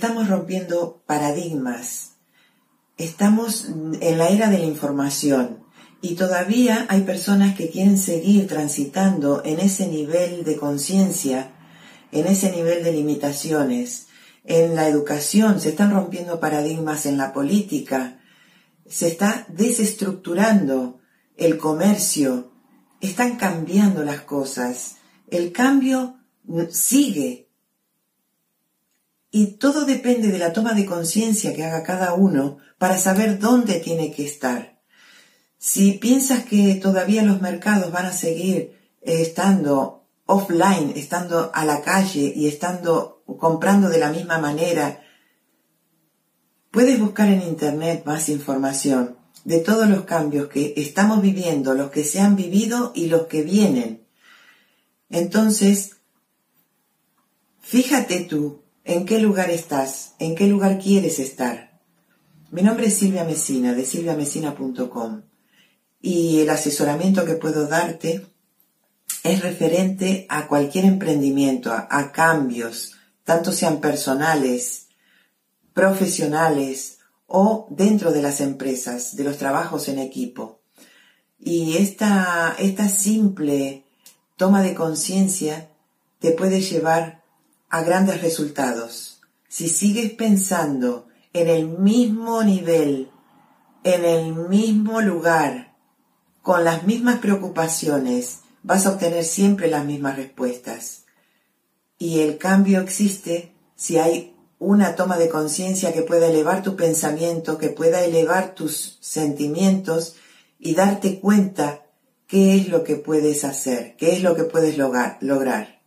Estamos rompiendo paradigmas. Estamos en la era de la información y todavía hay personas que quieren seguir transitando en ese nivel de conciencia, en ese nivel de limitaciones. En la educación se están rompiendo paradigmas en la política, se está desestructurando el comercio, están cambiando las cosas. El cambio sigue y todo depende de la toma de conciencia que haga cada uno para saber dónde tiene que estar. Si piensas que todavía los mercados van a seguir eh, estando offline, estando a la calle y estando comprando de la misma manera, puedes buscar en internet más información de todos los cambios que estamos viviendo, los que se han vivido y los que vienen. Entonces, fíjate tú ¿En qué lugar estás? ¿En qué lugar quieres estar? Mi nombre es Silvia Mesina, de silviamesina.com, y el asesoramiento que puedo darte es referente a cualquier emprendimiento, a, cambios, tanto sean personales, profesionales o dentro de las empresas, de los trabajos en equipo. Y esta, esta simple toma de conciencia te puede llevar a grandes resultados. Si sigues pensando en el mismo nivel, en el mismo lugar, con las mismas preocupaciones, vas a obtener siempre las mismas respuestas. Y el cambio existe si hay una toma de conciencia que pueda elevar tu pensamiento, que pueda elevar tus sentimientos y darte cuenta qué es lo que puedes hacer, qué es lo que puedes lograr.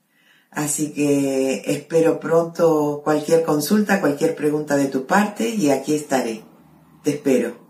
Así que espero pronto cualquier consulta, cualquier pregunta de tu parte y aquí estaré. Te espero.